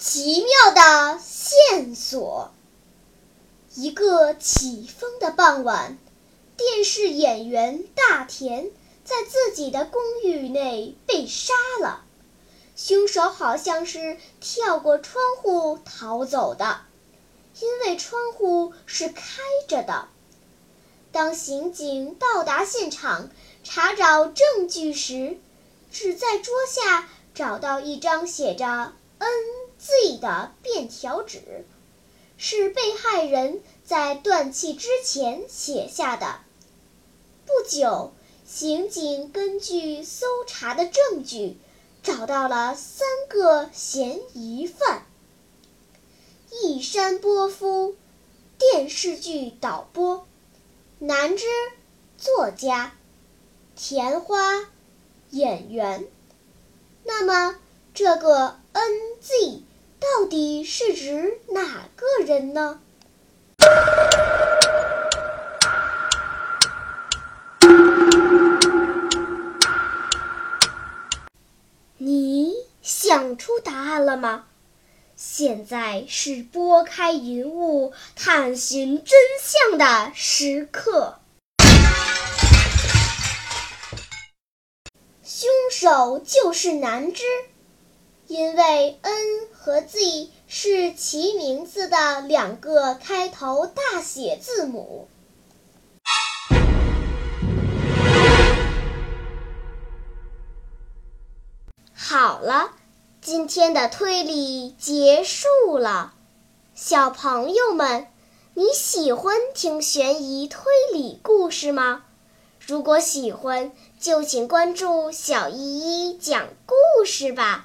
奇妙的线索。一个起风的傍晚，电视演员大田在自己的公寓内被杀了。凶手好像是跳过窗户逃走的，因为窗户是开着的。当刑警到达现场查找证据时，只在桌下找到一张写着 “N” “N.Z.” 的便条纸，是被害人在断气之前写下的。不久，刑警根据搜查的证据，找到了三个嫌疑犯：一山波夫，电视剧导播；南之，作家；田花，演员。那么，这个 N.Z 到底是指哪个人呢？你想出答案了吗？现在是拨开云雾探寻真相的时刻。凶手就是南枝，因为 N 和 Z 是其名字的两个开头大写字母。好了，今天的推理结束了。小朋友们，你喜欢听悬疑推理故事吗？如果喜欢，就请关注小依依讲故事吧。